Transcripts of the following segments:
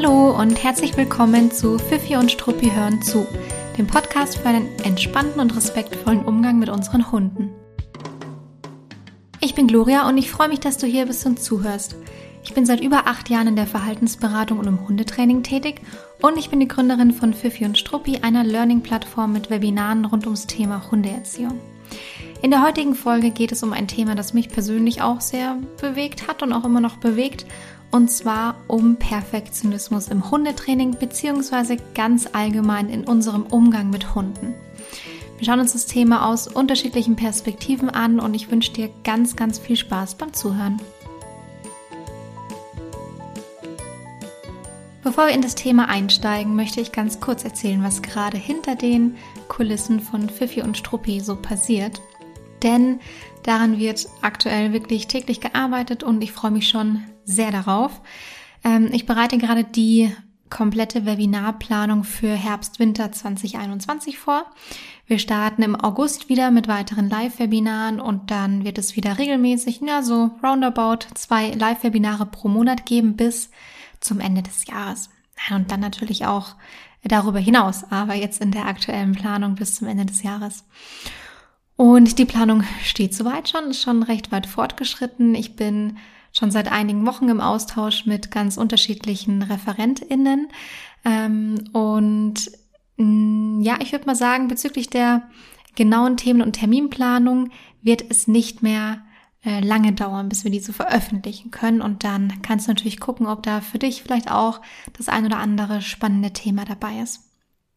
Hallo und herzlich willkommen zu Fifi und Struppi hören zu, dem Podcast für einen entspannten und respektvollen Umgang mit unseren Hunden. Ich bin Gloria und ich freue mich, dass du hier bist und zuhörst. Ich bin seit über acht Jahren in der Verhaltensberatung und im Hundetraining tätig und ich bin die Gründerin von Fifi und Struppi, einer Learning-Plattform mit Webinaren rund ums Thema Hundeerziehung. In der heutigen Folge geht es um ein Thema, das mich persönlich auch sehr bewegt hat und auch immer noch bewegt, und zwar um Perfektionismus im Hundetraining beziehungsweise ganz allgemein in unserem Umgang mit Hunden. Wir schauen uns das Thema aus unterschiedlichen Perspektiven an und ich wünsche dir ganz, ganz viel Spaß beim Zuhören. Bevor wir in das Thema einsteigen, möchte ich ganz kurz erzählen, was gerade hinter den Kulissen von Fifi und Struppi so passiert denn daran wird aktuell wirklich täglich gearbeitet und ich freue mich schon sehr darauf. Ähm, ich bereite gerade die komplette Webinarplanung für Herbst-Winter 2021 vor. Wir starten im August wieder mit weiteren Live-Webinaren und dann wird es wieder regelmäßig, ja, so roundabout zwei Live-Webinare pro Monat geben bis zum Ende des Jahres. Und dann natürlich auch darüber hinaus, aber jetzt in der aktuellen Planung bis zum Ende des Jahres. Und die Planung steht soweit schon, ist schon recht weit fortgeschritten. Ich bin schon seit einigen Wochen im Austausch mit ganz unterschiedlichen ReferentInnen. Ähm, und mm, ja, ich würde mal sagen, bezüglich der genauen Themen- und Terminplanung wird es nicht mehr äh, lange dauern, bis wir diese veröffentlichen können. Und dann kannst du natürlich gucken, ob da für dich vielleicht auch das ein oder andere spannende Thema dabei ist.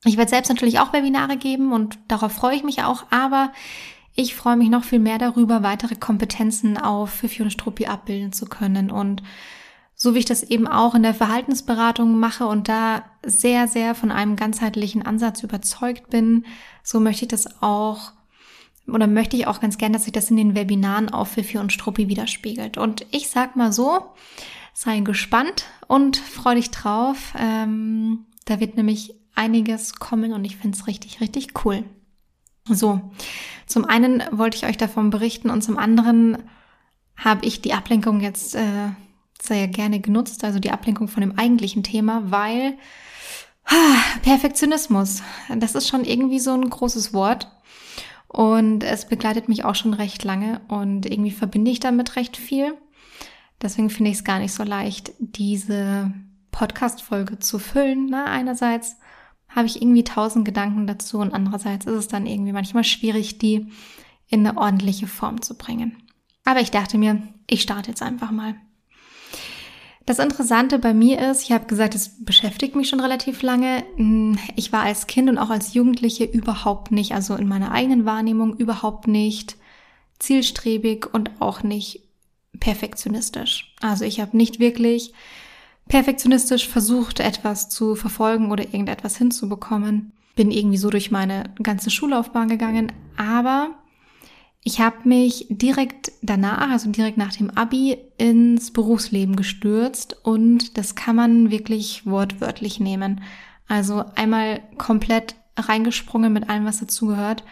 Ich werde selbst natürlich auch Webinare geben und darauf freue ich mich auch, aber ich freue mich noch viel mehr darüber, weitere Kompetenzen auf Fifi und Struppi abbilden zu können und so wie ich das eben auch in der Verhaltensberatung mache und da sehr, sehr von einem ganzheitlichen Ansatz überzeugt bin, so möchte ich das auch oder möchte ich auch ganz gern, dass sich das in den Webinaren auf Fifi und Struppi widerspiegelt. Und ich sag mal so, sei gespannt und freu dich drauf. Ähm, da wird nämlich einiges kommen und ich finde es richtig, richtig cool. So, zum einen wollte ich euch davon berichten und zum anderen habe ich die Ablenkung jetzt äh, sehr gerne genutzt, also die Ablenkung von dem eigentlichen Thema, weil ah, Perfektionismus, das ist schon irgendwie so ein großes Wort und es begleitet mich auch schon recht lange und irgendwie verbinde ich damit recht viel. Deswegen finde ich es gar nicht so leicht, diese Podcast-Folge zu füllen. Na, einerseits habe ich irgendwie tausend Gedanken dazu und andererseits ist es dann irgendwie manchmal schwierig, die in eine ordentliche Form zu bringen. Aber ich dachte mir, ich starte jetzt einfach mal. Das Interessante bei mir ist, ich habe gesagt, es beschäftigt mich schon relativ lange. Ich war als Kind und auch als Jugendliche überhaupt nicht, also in meiner eigenen Wahrnehmung überhaupt nicht zielstrebig und auch nicht perfektionistisch. Also ich habe nicht wirklich perfektionistisch versucht, etwas zu verfolgen oder irgendetwas hinzubekommen. Bin irgendwie so durch meine ganze Schullaufbahn gegangen, aber ich habe mich direkt danach, also direkt nach dem Abi, ins Berufsleben gestürzt und das kann man wirklich wortwörtlich nehmen. Also einmal komplett reingesprungen mit allem, was dazugehört.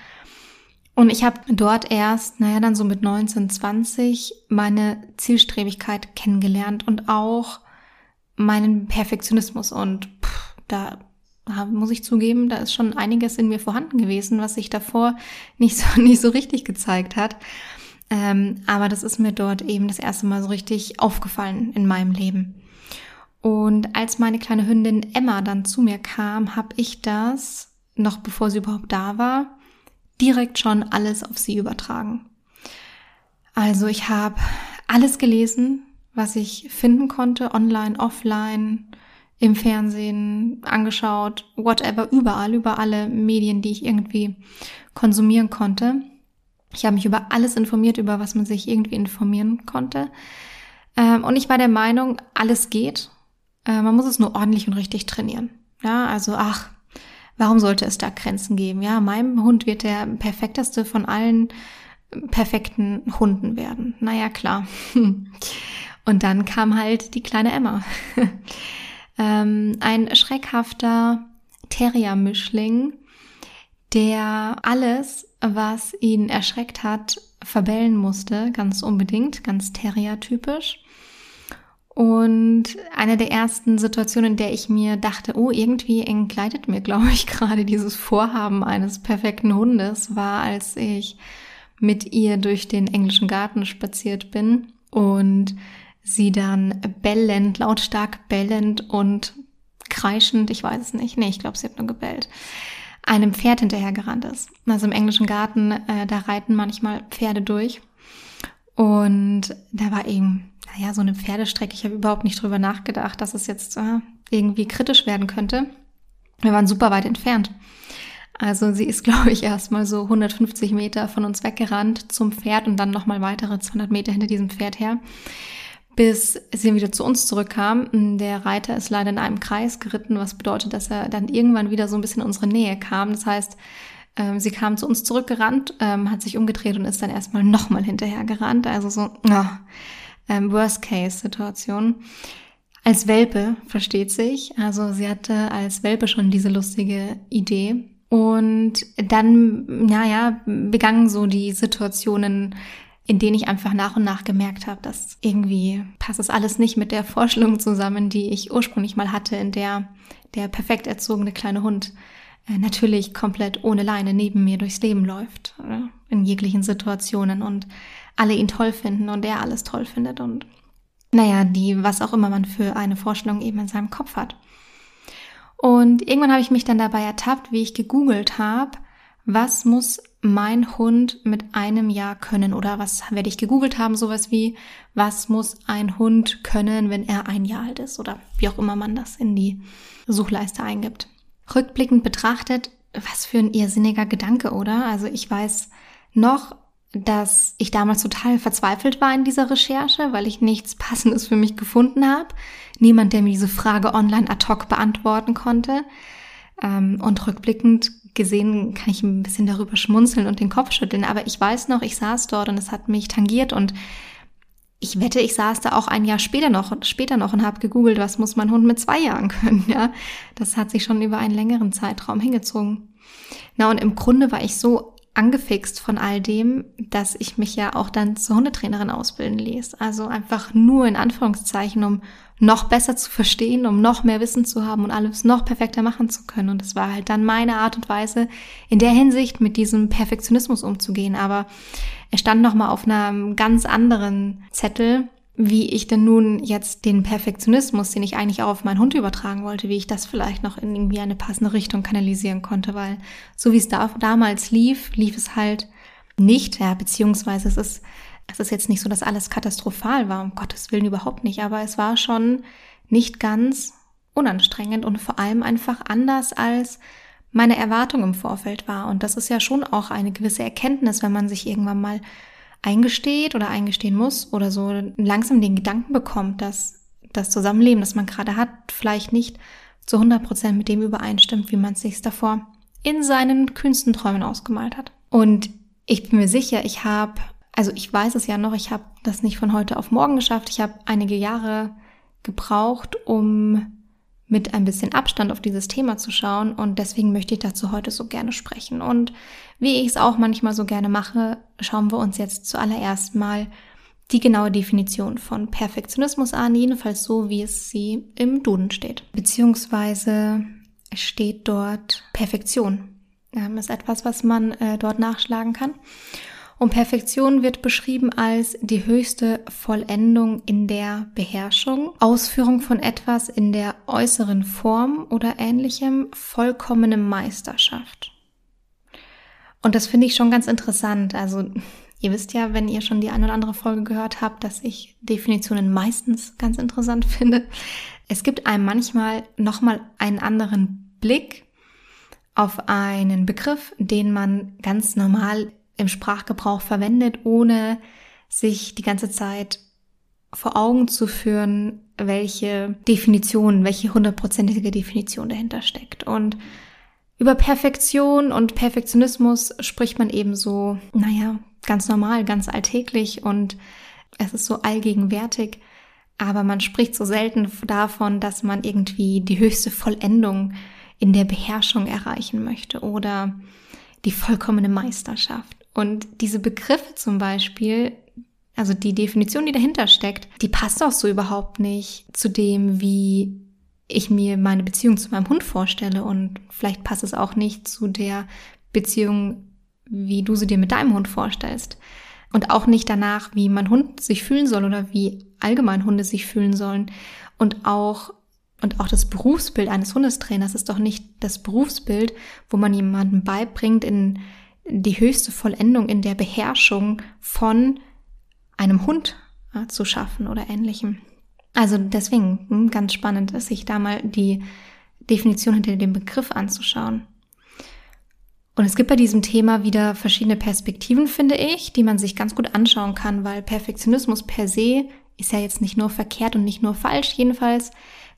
Und ich habe dort erst, naja, dann so mit 19, 20 meine Zielstrebigkeit kennengelernt und auch meinen Perfektionismus und pff, da muss ich zugeben, da ist schon einiges in mir vorhanden gewesen, was sich davor nicht so, nicht so richtig gezeigt hat. Ähm, aber das ist mir dort eben das erste Mal so richtig aufgefallen in meinem Leben. Und als meine kleine Hündin Emma dann zu mir kam, habe ich das, noch bevor sie überhaupt da war, direkt schon alles auf sie übertragen. Also ich habe alles gelesen, was ich finden konnte, online, offline, im Fernsehen, angeschaut, whatever, überall, über alle Medien, die ich irgendwie konsumieren konnte. Ich habe mich über alles informiert, über was man sich irgendwie informieren konnte. Ähm, und ich war der Meinung, alles geht. Äh, man muss es nur ordentlich und richtig trainieren. Ja, also, ach, warum sollte es da Grenzen geben? Ja, meinem Hund wird der perfekteste von allen perfekten Hunden werden. Naja, klar. Und dann kam halt die kleine Emma. ähm, ein schreckhafter Terrier-Mischling, der alles, was ihn erschreckt hat, verbellen musste, ganz unbedingt, ganz Terrier-typisch. Und eine der ersten Situationen, in der ich mir dachte, oh, irgendwie entgleitet mir, glaube ich, gerade dieses Vorhaben eines perfekten Hundes, war, als ich mit ihr durch den englischen Garten spaziert bin und sie dann bellend, lautstark bellend und kreischend, ich weiß es nicht, nee, ich glaube, sie hat nur gebellt, einem Pferd hinterhergerannt ist. Also im englischen Garten, äh, da reiten manchmal Pferde durch. Und da war eben, naja, so eine Pferdestrecke. Ich habe überhaupt nicht drüber nachgedacht, dass es jetzt äh, irgendwie kritisch werden könnte. Wir waren super weit entfernt. Also sie ist, glaube ich, erstmal so 150 Meter von uns weggerannt zum Pferd und dann nochmal weitere 200 Meter hinter diesem Pferd her, bis sie wieder zu uns zurückkam. Der Reiter ist leider in einem Kreis geritten, was bedeutet, dass er dann irgendwann wieder so ein bisschen in unsere Nähe kam. Das heißt, ähm, sie kam zu uns zurückgerannt, ähm, hat sich umgedreht und ist dann erstmal nochmal hinterher gerannt. Also so, oh, Worst-Case-Situation. Als Welpe, versteht sich. Also sie hatte als Welpe schon diese lustige Idee. Und dann, naja, begangen so die Situationen, in denen ich einfach nach und nach gemerkt habe, dass irgendwie passt das alles nicht mit der Vorstellung zusammen, die ich ursprünglich mal hatte, in der der perfekt erzogene kleine Hund äh, natürlich komplett ohne Leine neben mir durchs Leben läuft, in jeglichen Situationen und alle ihn toll finden und er alles toll findet und naja, die, was auch immer man für eine Vorstellung eben in seinem Kopf hat. Und irgendwann habe ich mich dann dabei ertappt, wie ich gegoogelt habe, was muss mein Hund mit einem Jahr können oder was werde ich gegoogelt haben, sowas wie, was muss ein Hund können, wenn er ein Jahr alt ist oder wie auch immer man das in die Suchleiste eingibt. Rückblickend betrachtet, was für ein irrsinniger Gedanke, oder? Also ich weiß noch, dass ich damals total verzweifelt war in dieser Recherche, weil ich nichts Passendes für mich gefunden habe. Niemand, der mir diese Frage online ad hoc beantworten konnte. Ähm, und rückblickend gesehen kann ich ein bisschen darüber schmunzeln und den Kopf schütteln. Aber ich weiß noch, ich saß dort und es hat mich tangiert und ich wette, ich saß da auch ein Jahr später noch, später noch und habe gegoogelt, was muss mein Hund mit zwei Jahren können. Ja, das hat sich schon über einen längeren Zeitraum hingezogen. Na und im Grunde war ich so angefixt von all dem, dass ich mich ja auch dann zur Hundetrainerin ausbilden ließ. Also einfach nur in Anführungszeichen, um noch besser zu verstehen, um noch mehr Wissen zu haben und alles noch perfekter machen zu können. Und es war halt dann meine Art und Weise, in der Hinsicht mit diesem Perfektionismus umzugehen. Aber er stand nochmal auf einem ganz anderen Zettel, wie ich denn nun jetzt den Perfektionismus, den ich eigentlich auch auf meinen Hund übertragen wollte, wie ich das vielleicht noch in irgendwie eine passende Richtung kanalisieren konnte, weil so wie es da, damals lief, lief es halt nicht, ja, beziehungsweise es ist, es ist jetzt nicht so, dass alles katastrophal war, um Gottes Willen überhaupt nicht, aber es war schon nicht ganz unanstrengend und vor allem einfach anders als meine Erwartung im Vorfeld war. Und das ist ja schon auch eine gewisse Erkenntnis, wenn man sich irgendwann mal eingesteht oder eingestehen muss oder so langsam den Gedanken bekommt, dass das Zusammenleben, das man gerade hat, vielleicht nicht zu 100 Prozent mit dem übereinstimmt, wie man es sich davor in seinen kühnsten Träumen ausgemalt hat. Und ich bin mir sicher, ich habe, also ich weiß es ja noch, ich habe das nicht von heute auf morgen geschafft. Ich habe einige Jahre gebraucht, um mit ein bisschen Abstand auf dieses Thema zu schauen und deswegen möchte ich dazu heute so gerne sprechen. Und wie ich es auch manchmal so gerne mache, schauen wir uns jetzt zuallererst mal die genaue Definition von Perfektionismus an, jedenfalls so, wie es sie im Duden steht. Beziehungsweise steht dort Perfektion. Das ist etwas, was man äh, dort nachschlagen kann. Und Perfektion wird beschrieben als die höchste Vollendung in der Beherrschung, Ausführung von etwas in der äußeren Form oder ähnlichem, vollkommene Meisterschaft. Und das finde ich schon ganz interessant. Also ihr wisst ja, wenn ihr schon die eine oder andere Folge gehört habt, dass ich Definitionen meistens ganz interessant finde. Es gibt einem manchmal nochmal einen anderen Blick auf einen Begriff, den man ganz normal im Sprachgebrauch verwendet, ohne sich die ganze Zeit vor Augen zu führen, welche Definition, welche hundertprozentige Definition dahinter steckt. Und über Perfektion und Perfektionismus spricht man eben so, naja, ganz normal, ganz alltäglich und es ist so allgegenwärtig. Aber man spricht so selten davon, dass man irgendwie die höchste Vollendung in der Beherrschung erreichen möchte oder die vollkommene Meisterschaft. Und diese Begriffe zum Beispiel, also die Definition, die dahinter steckt, die passt auch so überhaupt nicht zu dem, wie ich mir meine Beziehung zu meinem Hund vorstelle. Und vielleicht passt es auch nicht zu der Beziehung, wie du sie dir mit deinem Hund vorstellst. Und auch nicht danach, wie mein Hund sich fühlen soll oder wie allgemein Hunde sich fühlen sollen. Und auch, und auch das Berufsbild eines Hundestrainers ist doch nicht das Berufsbild, wo man jemandem beibringt, in die höchste Vollendung in der Beherrschung von einem Hund äh, zu schaffen oder ähnlichem. Also deswegen hm, ganz spannend sich da mal die Definition hinter dem Begriff anzuschauen. Und es gibt bei diesem Thema wieder verschiedene Perspektiven, finde ich, die man sich ganz gut anschauen kann, weil Perfektionismus per se ist ja jetzt nicht nur verkehrt und nicht nur falsch. Jedenfalls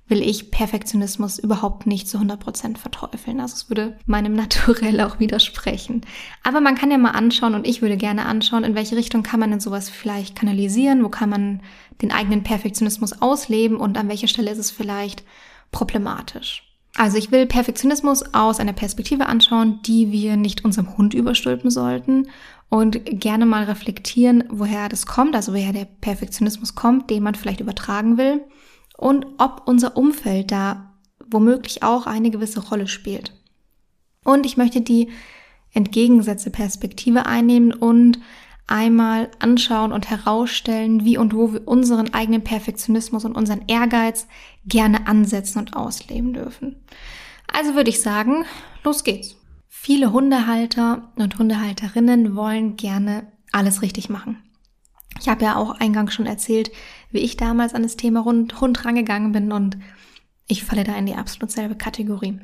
will ich Perfektionismus überhaupt nicht zu 100% verteufeln. Also es würde meinem Naturell auch widersprechen. Aber man kann ja mal anschauen und ich würde gerne anschauen, in welche Richtung kann man denn sowas vielleicht kanalisieren, wo kann man den eigenen Perfektionismus ausleben und an welcher Stelle ist es vielleicht problematisch. Also ich will Perfektionismus aus einer Perspektive anschauen, die wir nicht unserem Hund überstülpen sollten und gerne mal reflektieren, woher das kommt, also woher der Perfektionismus kommt, den man vielleicht übertragen will und ob unser Umfeld da womöglich auch eine gewisse Rolle spielt. Und ich möchte die entgegengesetzte Perspektive einnehmen und einmal anschauen und herausstellen, wie und wo wir unseren eigenen Perfektionismus und unseren Ehrgeiz gerne ansetzen und ausleben dürfen. Also würde ich sagen, los geht's. Viele Hundehalter und Hundehalterinnen wollen gerne alles richtig machen. Ich habe ja auch eingangs schon erzählt, wie ich damals an das Thema Hund, Hund rangegangen bin und ich falle da in die absolut selbe Kategorie.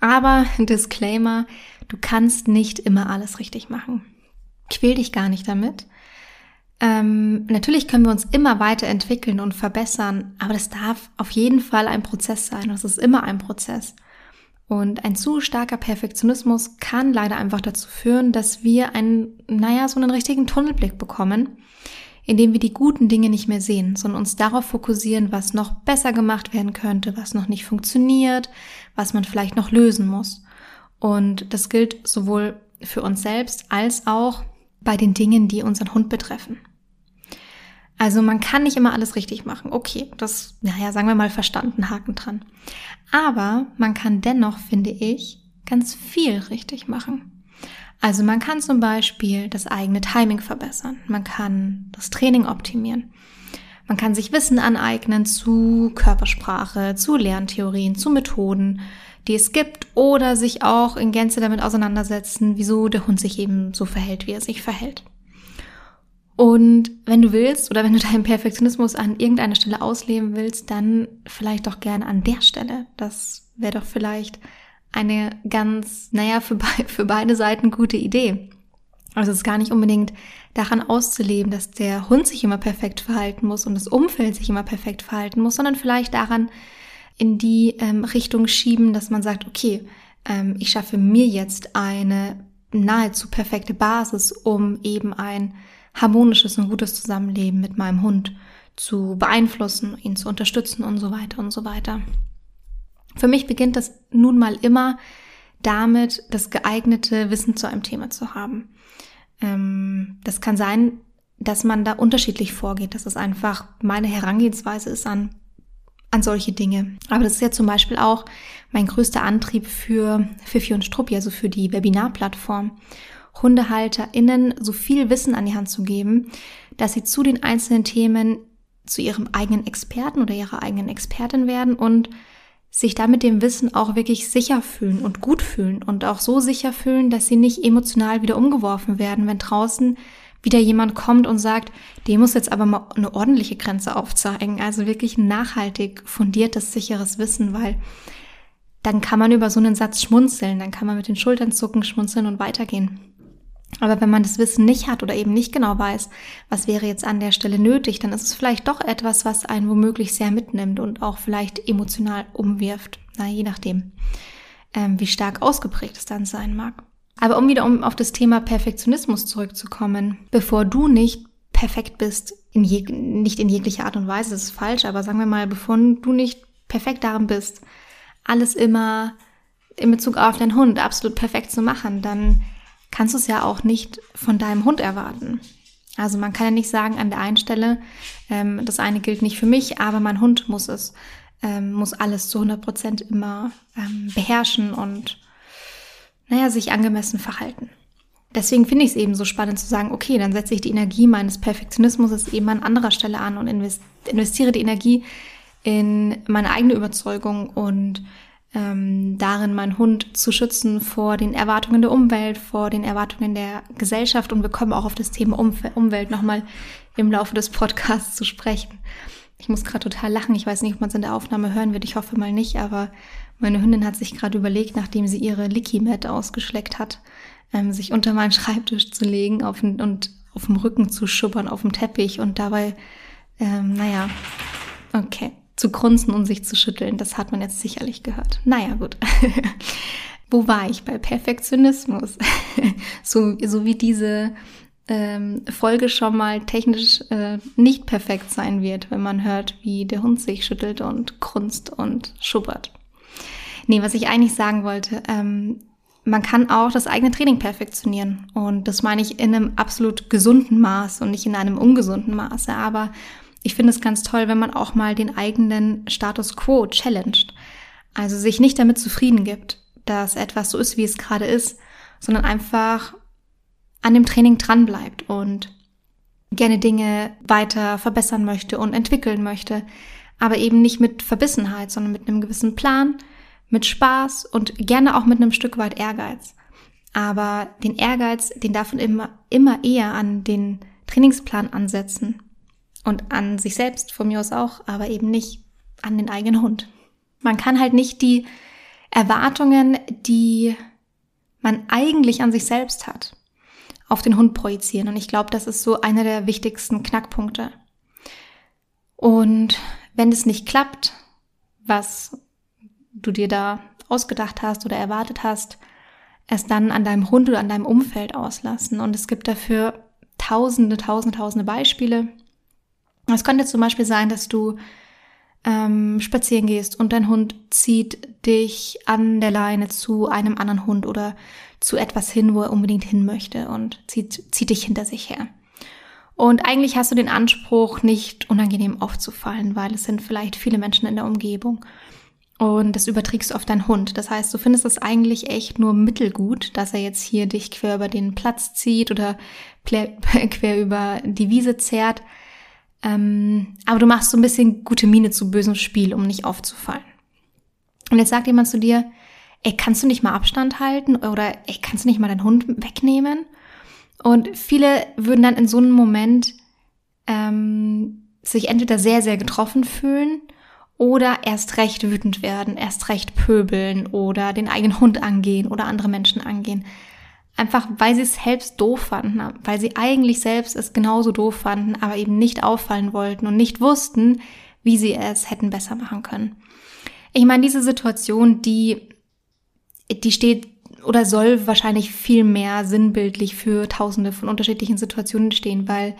Aber Disclaimer, du kannst nicht immer alles richtig machen. Quäl dich gar nicht damit. Ähm, natürlich können wir uns immer weiterentwickeln und verbessern, aber das darf auf jeden Fall ein Prozess sein. Das ist immer ein Prozess. Und ein zu starker Perfektionismus kann leider einfach dazu führen, dass wir einen, naja, so einen richtigen Tunnelblick bekommen indem wir die guten Dinge nicht mehr sehen, sondern uns darauf fokussieren, was noch besser gemacht werden könnte, was noch nicht funktioniert, was man vielleicht noch lösen muss. Und das gilt sowohl für uns selbst als auch bei den Dingen, die unseren Hund betreffen. Also man kann nicht immer alles richtig machen. Okay, das, naja, sagen wir mal verstanden, Haken dran. Aber man kann dennoch, finde ich, ganz viel richtig machen. Also man kann zum Beispiel das eigene Timing verbessern. Man kann das Training optimieren. Man kann sich Wissen aneignen zu Körpersprache, zu Lerntheorien, zu Methoden, die es gibt oder sich auch in Gänze damit auseinandersetzen, wieso der Hund sich eben so verhält, wie er sich verhält. Und wenn du willst oder wenn du deinen Perfektionismus an irgendeiner Stelle ausleben willst, dann vielleicht doch gerne an der Stelle. Das wäre doch vielleicht eine ganz, naja, für, be für beide Seiten gute Idee. Also es ist gar nicht unbedingt daran auszuleben, dass der Hund sich immer perfekt verhalten muss und das Umfeld sich immer perfekt verhalten muss, sondern vielleicht daran in die ähm, Richtung schieben, dass man sagt, okay, ähm, ich schaffe mir jetzt eine nahezu perfekte Basis, um eben ein harmonisches und gutes Zusammenleben mit meinem Hund zu beeinflussen, ihn zu unterstützen und so weiter und so weiter. Für mich beginnt das nun mal immer damit, das geeignete Wissen zu einem Thema zu haben. Ähm, das kann sein, dass man da unterschiedlich vorgeht, dass es einfach meine Herangehensweise ist an, an solche Dinge. Aber das ist ja zum Beispiel auch mein größter Antrieb für Fifi und Struppi, also für die Webinarplattform. HundehalterInnen so viel Wissen an die Hand zu geben, dass sie zu den einzelnen Themen zu ihrem eigenen Experten oder ihrer eigenen Expertin werden und sich damit dem Wissen auch wirklich sicher fühlen und gut fühlen und auch so sicher fühlen, dass sie nicht emotional wieder umgeworfen werden, wenn draußen wieder jemand kommt und sagt, dem muss jetzt aber mal eine ordentliche Grenze aufzeigen. Also wirklich nachhaltig fundiertes, sicheres Wissen, weil dann kann man über so einen Satz schmunzeln, dann kann man mit den Schultern zucken, schmunzeln und weitergehen. Aber wenn man das Wissen nicht hat oder eben nicht genau weiß, was wäre jetzt an der Stelle nötig, dann ist es vielleicht doch etwas, was einen womöglich sehr mitnimmt und auch vielleicht emotional umwirft. Na, je nachdem, ähm, wie stark ausgeprägt es dann sein mag. Aber um wieder um auf das Thema Perfektionismus zurückzukommen, bevor du nicht perfekt bist, in jeg nicht in jeglicher Art und Weise, das ist falsch, aber sagen wir mal, bevor du nicht perfekt darin bist, alles immer in Bezug auf deinen Hund absolut perfekt zu machen, dann kannst du es ja auch nicht von deinem Hund erwarten. Also man kann ja nicht sagen an der einen Stelle, ähm, das eine gilt nicht für mich, aber mein Hund muss es, ähm, muss alles zu 100 Prozent immer ähm, beherrschen und naja, sich angemessen verhalten. Deswegen finde ich es eben so spannend zu sagen, okay, dann setze ich die Energie meines Perfektionismus eben an anderer Stelle an und investiere die Energie in meine eigene Überzeugung und ähm, darin, meinen Hund zu schützen vor den Erwartungen der Umwelt, vor den Erwartungen der Gesellschaft. Und wir kommen auch auf das Thema Umf Umwelt nochmal im Laufe des Podcasts zu sprechen. Ich muss gerade total lachen. Ich weiß nicht, ob man es in der Aufnahme hören wird. Ich hoffe mal nicht, aber meine Hündin hat sich gerade überlegt, nachdem sie ihre Licky-Mat ausgeschleckt hat, ähm, sich unter meinen Schreibtisch zu legen auf, und auf dem Rücken zu schubbern auf dem Teppich und dabei, ähm, naja, okay, zu grunzen und sich zu schütteln. Das hat man jetzt sicherlich gehört. Naja, gut. Wo war ich bei Perfektionismus? so, so wie diese ähm, Folge schon mal technisch äh, nicht perfekt sein wird, wenn man hört, wie der Hund sich schüttelt und grunzt und schubbert. Nee, was ich eigentlich sagen wollte, ähm, man kann auch das eigene Training perfektionieren. Und das meine ich in einem absolut gesunden Maß und nicht in einem ungesunden Maße. Aber ich finde es ganz toll, wenn man auch mal den eigenen Status quo challenged. Also sich nicht damit zufrieden gibt, dass etwas so ist, wie es gerade ist, sondern einfach an dem Training dranbleibt und gerne Dinge weiter verbessern möchte und entwickeln möchte. Aber eben nicht mit Verbissenheit, sondern mit einem gewissen Plan, mit Spaß und gerne auch mit einem Stück weit Ehrgeiz. Aber den Ehrgeiz, den darf man immer, immer eher an den Trainingsplan ansetzen und an sich selbst von mir aus auch, aber eben nicht an den eigenen Hund. Man kann halt nicht die Erwartungen, die man eigentlich an sich selbst hat, auf den Hund projizieren. Und ich glaube, das ist so einer der wichtigsten Knackpunkte. Und wenn es nicht klappt, was du dir da ausgedacht hast oder erwartet hast, es dann an deinem Hund oder an deinem Umfeld auslassen. Und es gibt dafür tausende, tausende, tausende Beispiele. Es könnte zum Beispiel sein, dass du ähm, spazieren gehst und dein Hund zieht dich an der Leine zu einem anderen Hund oder zu etwas hin, wo er unbedingt hin möchte und zieht, zieht dich hinter sich her. Und eigentlich hast du den Anspruch, nicht unangenehm aufzufallen, weil es sind vielleicht viele Menschen in der Umgebung. Und das überträgst du auf deinen Hund. Das heißt, du findest es eigentlich echt nur mittelgut, dass er jetzt hier dich quer über den Platz zieht oder quer über die Wiese zerrt. Ähm, aber du machst so ein bisschen gute Miene zu bösem Spiel, um nicht aufzufallen. Und jetzt sagt jemand zu dir, ey, kannst du nicht mal Abstand halten oder ey, kannst du nicht mal deinen Hund wegnehmen? Und viele würden dann in so einem Moment ähm, sich entweder sehr, sehr getroffen fühlen oder erst recht wütend werden, erst recht pöbeln oder den eigenen Hund angehen oder andere Menschen angehen. Einfach weil sie es selbst doof fanden, weil sie eigentlich selbst es genauso doof fanden, aber eben nicht auffallen wollten und nicht wussten, wie sie es hätten besser machen können. Ich meine, diese Situation, die, die steht oder soll wahrscheinlich viel mehr sinnbildlich für tausende von unterschiedlichen Situationen stehen, weil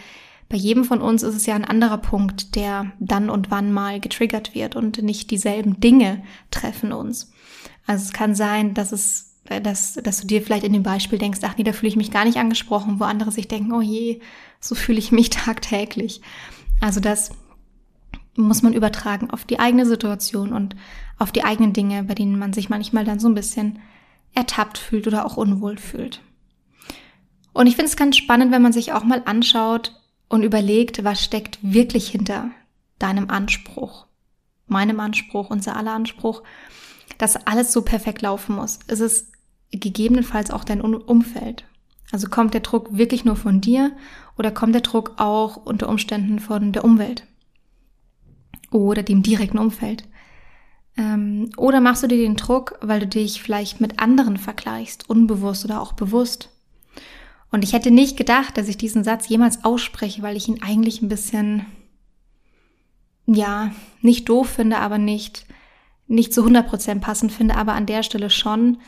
bei jedem von uns ist es ja ein anderer Punkt, der dann und wann mal getriggert wird und nicht dieselben Dinge treffen uns. Also es kann sein, dass es, dass, dass du dir vielleicht in dem Beispiel denkst, ach nee, da fühle ich mich gar nicht angesprochen, wo andere sich denken, oh je, so fühle ich mich tagtäglich. Also das muss man übertragen auf die eigene Situation und auf die eigenen Dinge, bei denen man sich manchmal dann so ein bisschen ertappt fühlt oder auch unwohl fühlt. Und ich finde es ganz spannend, wenn man sich auch mal anschaut, und überlegt, was steckt wirklich hinter deinem Anspruch, meinem Anspruch, unser aller Anspruch, dass alles so perfekt laufen muss. Es ist gegebenenfalls auch dein Umfeld. Also kommt der Druck wirklich nur von dir oder kommt der Druck auch unter Umständen von der Umwelt oder dem direkten Umfeld? Ähm, oder machst du dir den Druck, weil du dich vielleicht mit anderen vergleichst, unbewusst oder auch bewusst? Und ich hätte nicht gedacht, dass ich diesen Satz jemals ausspreche, weil ich ihn eigentlich ein bisschen, ja, nicht doof finde, aber nicht, nicht zu 100% passend finde, aber an der Stelle schon.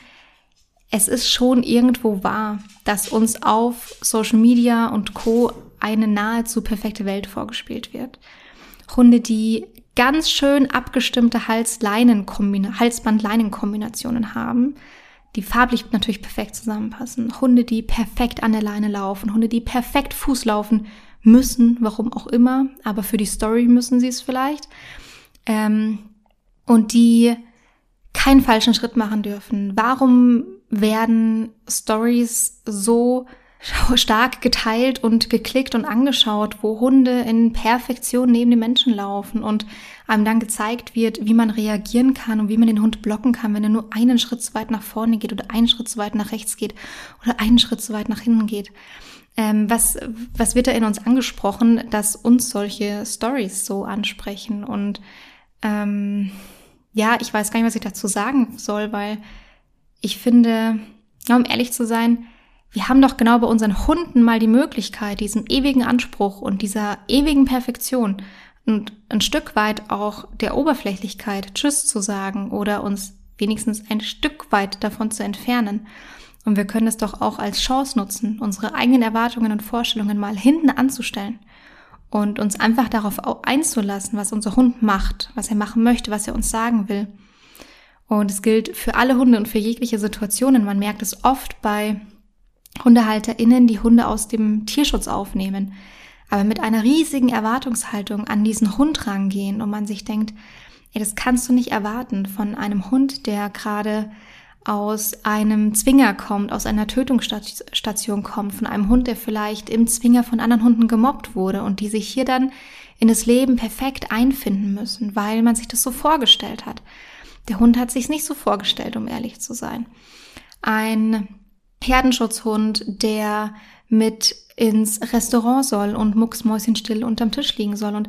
Es ist schon irgendwo wahr, dass uns auf Social Media und Co. eine nahezu perfekte Welt vorgespielt wird. Hunde, die ganz schön abgestimmte Hals-Halsband-Leinen-Kombinationen haben, die farblich natürlich perfekt zusammenpassen. Hunde, die perfekt an der Leine laufen. Hunde, die perfekt Fuß laufen müssen, warum auch immer. Aber für die Story müssen sie es vielleicht. Ähm, und die keinen falschen Schritt machen dürfen. Warum werden Stories so stark geteilt und geklickt und angeschaut, wo Hunde in Perfektion neben den Menschen laufen und einem dann gezeigt wird, wie man reagieren kann und wie man den Hund blocken kann, wenn er nur einen Schritt zu weit nach vorne geht oder einen Schritt zu weit nach rechts geht oder einen Schritt zu weit nach hinten geht. Ähm, was, was wird da in uns angesprochen, dass uns solche Stories so ansprechen? Und ähm, ja, ich weiß gar nicht, was ich dazu sagen soll, weil ich finde, ja, um ehrlich zu sein, wir haben doch genau bei unseren Hunden mal die Möglichkeit, diesem ewigen Anspruch und dieser ewigen Perfektion und ein Stück weit auch der Oberflächlichkeit Tschüss zu sagen oder uns wenigstens ein Stück weit davon zu entfernen. Und wir können es doch auch als Chance nutzen, unsere eigenen Erwartungen und Vorstellungen mal hinten anzustellen und uns einfach darauf einzulassen, was unser Hund macht, was er machen möchte, was er uns sagen will. Und es gilt für alle Hunde und für jegliche Situationen. Man merkt es oft bei HundehalterInnen, die Hunde aus dem Tierschutz aufnehmen, aber mit einer riesigen Erwartungshaltung an diesen Hund rangehen und man sich denkt, ey, das kannst du nicht erwarten von einem Hund, der gerade aus einem Zwinger kommt, aus einer Tötungsstation kommt, von einem Hund, der vielleicht im Zwinger von anderen Hunden gemobbt wurde und die sich hier dann in das Leben perfekt einfinden müssen, weil man sich das so vorgestellt hat. Der Hund hat sich nicht so vorgestellt, um ehrlich zu sein. Ein Herdenschutzhund, der mit ins Restaurant soll und mucksmäuschenstill unterm Tisch liegen soll. Und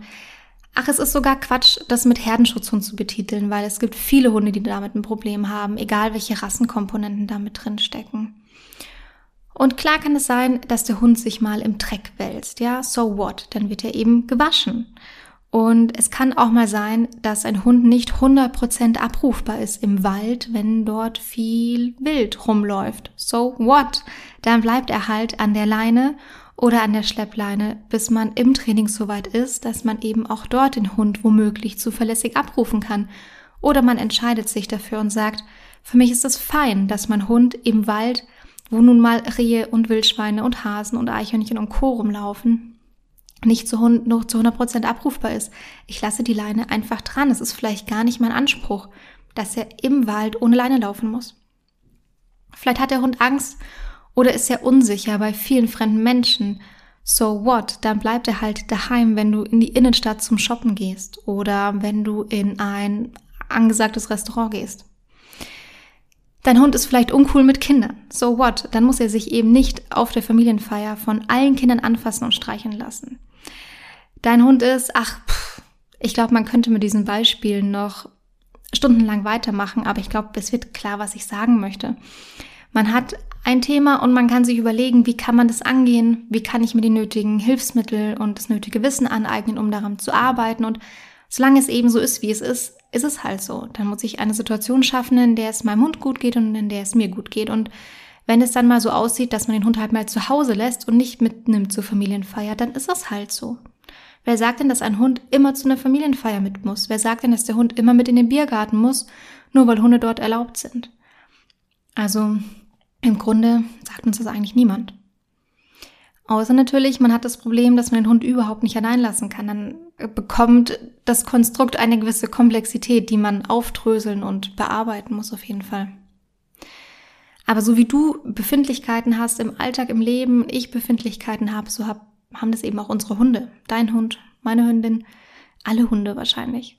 ach, es ist sogar Quatsch, das mit Herdenschutzhund zu betiteln, weil es gibt viele Hunde, die damit ein Problem haben, egal welche Rassenkomponenten damit drin stecken. Und klar kann es sein, dass der Hund sich mal im Dreck wälzt, ja, so what, dann wird er eben gewaschen. Und es kann auch mal sein, dass ein Hund nicht 100% abrufbar ist im Wald, wenn dort viel Wild rumläuft. So what? Dann bleibt er halt an der Leine oder an der Schleppleine, bis man im Training so weit ist, dass man eben auch dort den Hund womöglich zuverlässig abrufen kann. Oder man entscheidet sich dafür und sagt, für mich ist es fein, dass mein Hund im Wald, wo nun mal Rehe und Wildschweine und Hasen und Eichhörnchen und Co. rumlaufen, nicht zu, noch zu 100% abrufbar ist. Ich lasse die Leine einfach dran. Es ist vielleicht gar nicht mein Anspruch, dass er im Wald ohne Leine laufen muss. Vielleicht hat der Hund Angst oder ist er unsicher bei vielen fremden Menschen. So what? Dann bleibt er halt daheim, wenn du in die Innenstadt zum Shoppen gehst oder wenn du in ein angesagtes Restaurant gehst. Dein Hund ist vielleicht uncool mit Kindern. So what? Dann muss er sich eben nicht auf der Familienfeier von allen Kindern anfassen und streicheln lassen dein Hund ist, ach, pff, ich glaube, man könnte mit diesen Beispielen noch stundenlang weitermachen, aber ich glaube, es wird klar, was ich sagen möchte. Man hat ein Thema und man kann sich überlegen, wie kann man das angehen, wie kann ich mir die nötigen Hilfsmittel und das nötige Wissen aneignen, um daran zu arbeiten. Und solange es eben so ist, wie es ist, ist es halt so. Dann muss ich eine Situation schaffen, in der es meinem Hund gut geht und in der es mir gut geht. Und wenn es dann mal so aussieht, dass man den Hund halt mal zu Hause lässt und nicht mitnimmt zur Familienfeier, dann ist das halt so. Wer sagt denn, dass ein Hund immer zu einer Familienfeier mit muss? Wer sagt denn, dass der Hund immer mit in den Biergarten muss, nur weil Hunde dort erlaubt sind? Also im Grunde sagt uns das eigentlich niemand. Außer natürlich, man hat das Problem, dass man den Hund überhaupt nicht allein lassen kann. Dann bekommt das Konstrukt eine gewisse Komplexität, die man aufdröseln und bearbeiten muss auf jeden Fall. Aber so wie du Befindlichkeiten hast im Alltag, im Leben, ich Befindlichkeiten habe, so hab haben das eben auch unsere Hunde. Dein Hund, meine Hündin, alle Hunde wahrscheinlich.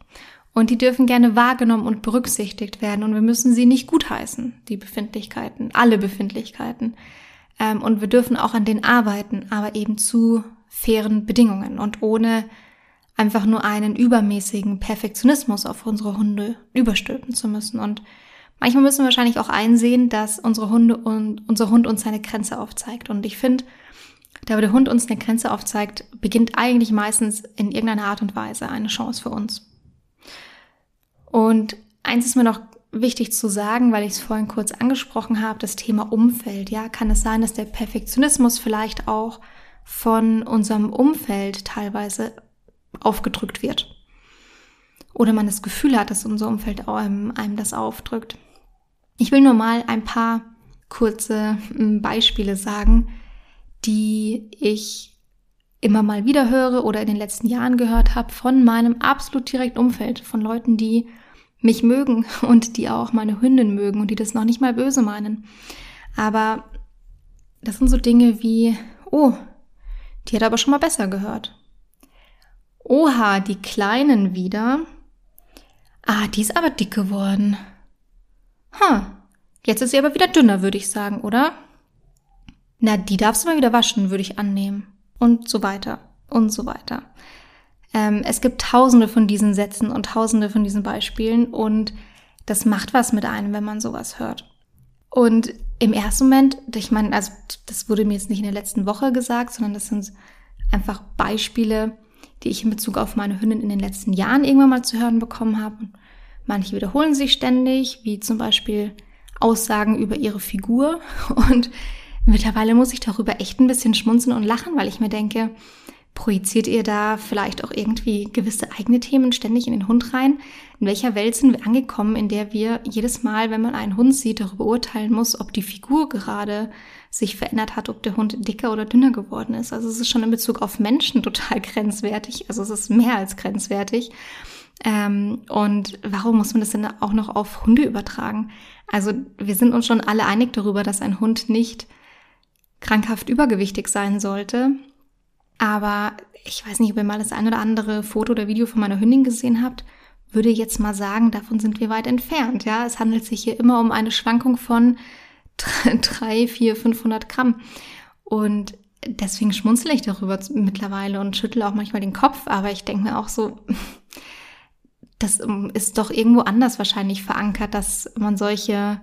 Und die dürfen gerne wahrgenommen und berücksichtigt werden. Und wir müssen sie nicht gutheißen, die Befindlichkeiten, alle Befindlichkeiten. Ähm, und wir dürfen auch an denen arbeiten, aber eben zu fairen Bedingungen und ohne einfach nur einen übermäßigen Perfektionismus auf unsere Hunde überstülpen zu müssen. Und manchmal müssen wir wahrscheinlich auch einsehen, dass unsere Hunde und unser Hund uns seine Grenze aufzeigt. Und ich finde, da der Hund uns eine Grenze aufzeigt, beginnt eigentlich meistens in irgendeiner Art und Weise eine Chance für uns. Und eins ist mir noch wichtig zu sagen, weil ich es vorhin kurz angesprochen habe, das Thema Umfeld. Ja, kann es sein, dass der Perfektionismus vielleicht auch von unserem Umfeld teilweise aufgedrückt wird? Oder man das Gefühl hat, dass unser Umfeld einem, einem das aufdrückt. Ich will nur mal ein paar kurze hm, Beispiele sagen, die ich immer mal wieder höre oder in den letzten Jahren gehört habe von meinem absolut direkten Umfeld, von Leuten, die mich mögen und die auch meine Hündin mögen und die das noch nicht mal böse meinen. Aber das sind so Dinge wie, oh, die hat aber schon mal besser gehört. Oha, die Kleinen wieder. Ah, die ist aber dick geworden. Ha, jetzt ist sie aber wieder dünner, würde ich sagen, oder? Na, die darfst du mal wieder waschen, würde ich annehmen. Und so weiter und so weiter. Ähm, es gibt tausende von diesen Sätzen und tausende von diesen Beispielen und das macht was mit einem, wenn man sowas hört. Und im ersten Moment, ich meine, also das wurde mir jetzt nicht in der letzten Woche gesagt, sondern das sind einfach Beispiele, die ich in Bezug auf meine Hündin in den letzten Jahren irgendwann mal zu hören bekommen habe. Manche wiederholen sich ständig, wie zum Beispiel Aussagen über ihre Figur. Und mittlerweile muss ich darüber echt ein bisschen schmunzeln und lachen, weil ich mir denke, projiziert ihr da vielleicht auch irgendwie gewisse eigene Themen ständig in den Hund rein? In welcher Welt sind wir angekommen, in der wir jedes Mal, wenn man einen Hund sieht, darüber urteilen muss, ob die Figur gerade sich verändert hat, ob der Hund dicker oder dünner geworden ist? Also es ist schon in Bezug auf Menschen total grenzwertig. Also es ist mehr als grenzwertig. Ähm, und warum muss man das denn auch noch auf Hunde übertragen? Also wir sind uns schon alle einig darüber, dass ein Hund nicht krankhaft übergewichtig sein sollte. Aber ich weiß nicht, ob ihr mal das ein oder andere Foto oder Video von meiner Hündin gesehen habt, würde jetzt mal sagen, davon sind wir weit entfernt. Ja, es handelt sich hier immer um eine Schwankung von drei, vier, 500 Gramm. Und deswegen schmunzle ich darüber mittlerweile und schüttle auch manchmal den Kopf. Aber ich denke mir auch so, das ähm, ist doch irgendwo anders wahrscheinlich verankert, dass man solche,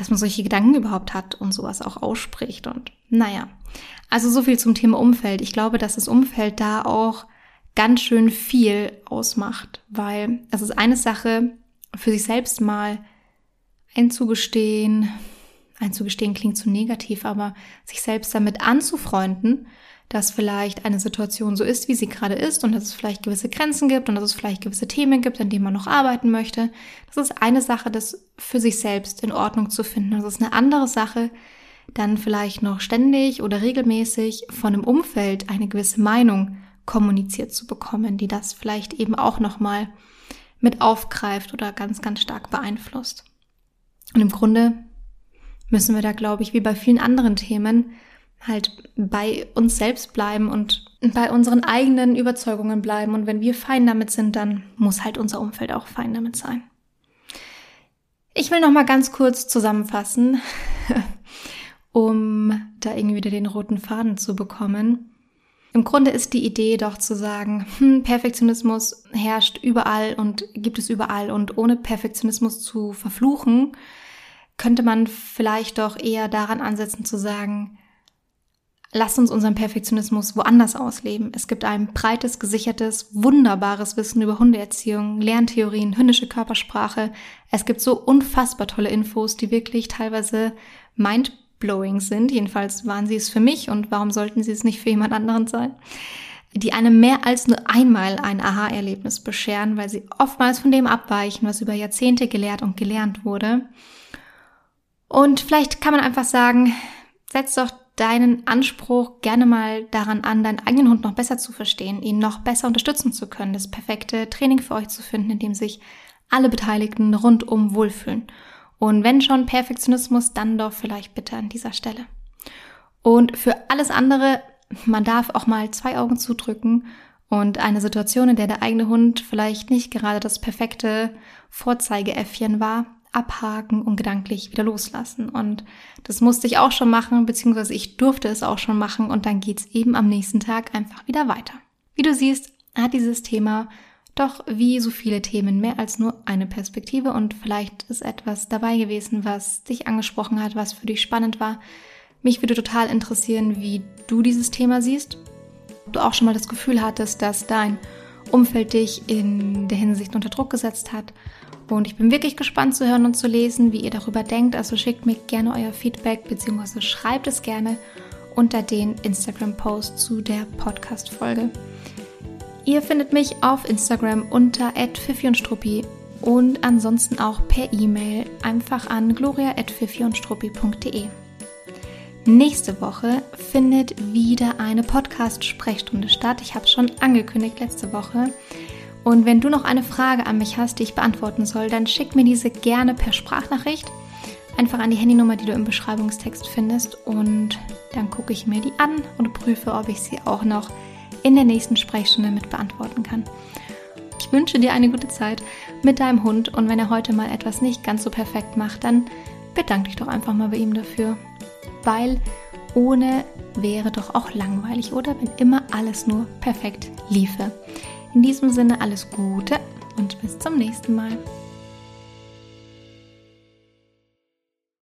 dass man solche Gedanken überhaupt hat und sowas auch ausspricht. Und naja, also so viel zum Thema Umfeld. Ich glaube, dass das Umfeld da auch ganz schön viel ausmacht, weil es ist eine Sache, für sich selbst mal einzugestehen, einzugestehen klingt zu negativ, aber sich selbst damit anzufreunden, dass vielleicht eine Situation so ist, wie sie gerade ist und dass es vielleicht gewisse Grenzen gibt und dass es vielleicht gewisse Themen gibt, an denen man noch arbeiten möchte. Das ist eine Sache, das für sich selbst in Ordnung zu finden. Das ist eine andere Sache, dann vielleicht noch ständig oder regelmäßig von einem Umfeld eine gewisse Meinung kommuniziert zu bekommen, die das vielleicht eben auch nochmal mit aufgreift oder ganz, ganz stark beeinflusst. Und im Grunde müssen wir da, glaube ich, wie bei vielen anderen Themen, halt bei uns selbst bleiben und bei unseren eigenen Überzeugungen bleiben. Und wenn wir fein damit sind, dann muss halt unser Umfeld auch fein damit sein. Ich will noch mal ganz kurz zusammenfassen, um da irgendwie wieder den roten Faden zu bekommen. Im Grunde ist die Idee doch zu sagen, hm, Perfektionismus herrscht überall und gibt es überall und ohne Perfektionismus zu verfluchen, könnte man vielleicht doch eher daran ansetzen zu sagen, lasst uns unseren Perfektionismus woanders ausleben. Es gibt ein breites, gesichertes, wunderbares Wissen über Hundeerziehung, Lerntheorien, hündische Körpersprache. Es gibt so unfassbar tolle Infos, die wirklich teilweise mind blowing sind. Jedenfalls waren sie es für mich und warum sollten sie es nicht für jemand anderen sein? Die einem mehr als nur einmal ein Aha-Erlebnis bescheren, weil sie oftmals von dem abweichen, was über Jahrzehnte gelehrt und gelernt wurde. Und vielleicht kann man einfach sagen, setz doch deinen Anspruch gerne mal daran an, deinen eigenen Hund noch besser zu verstehen, ihn noch besser unterstützen zu können, das perfekte Training für euch zu finden, in dem sich alle Beteiligten rundum wohlfühlen. Und wenn schon Perfektionismus, dann doch vielleicht bitte an dieser Stelle. Und für alles andere, man darf auch mal zwei Augen zudrücken und eine Situation, in der der eigene Hund vielleicht nicht gerade das perfekte Vorzeigeäffchen war, abhaken und gedanklich wieder loslassen. Und das musste ich auch schon machen, beziehungsweise ich durfte es auch schon machen und dann geht's eben am nächsten Tag einfach wieder weiter. Wie du siehst, hat dieses Thema doch wie so viele Themen mehr als nur eine Perspektive und vielleicht ist etwas dabei gewesen, was dich angesprochen hat, was für dich spannend war. Mich würde total interessieren, wie du dieses Thema siehst. Ob du auch schon mal das Gefühl hattest, dass dein Umfeld dich in der Hinsicht unter Druck gesetzt hat. Und ich bin wirklich gespannt zu hören und zu lesen, wie ihr darüber denkt. Also schickt mir gerne euer Feedback bzw. schreibt es gerne unter den Instagram-Post zu der Podcast-Folge. Ihr findet mich auf Instagram unter @fifi und Struppi. und ansonsten auch per E-Mail einfach an gloria.fifiundstruppi.de. Nächste Woche findet wieder eine Podcast-Sprechstunde statt. Ich habe es schon angekündigt letzte Woche. Und wenn du noch eine Frage an mich hast, die ich beantworten soll, dann schick mir diese gerne per Sprachnachricht. Einfach an die Handynummer, die du im Beschreibungstext findest. Und dann gucke ich mir die an und prüfe, ob ich sie auch noch in der nächsten Sprechstunde mit beantworten kann. Ich wünsche dir eine gute Zeit mit deinem Hund und wenn er heute mal etwas nicht ganz so perfekt macht, dann bedank dich doch einfach mal bei ihm dafür. Weil ohne wäre doch auch langweilig, oder? Wenn immer alles nur perfekt liefe. In diesem Sinne alles Gute und bis zum nächsten Mal.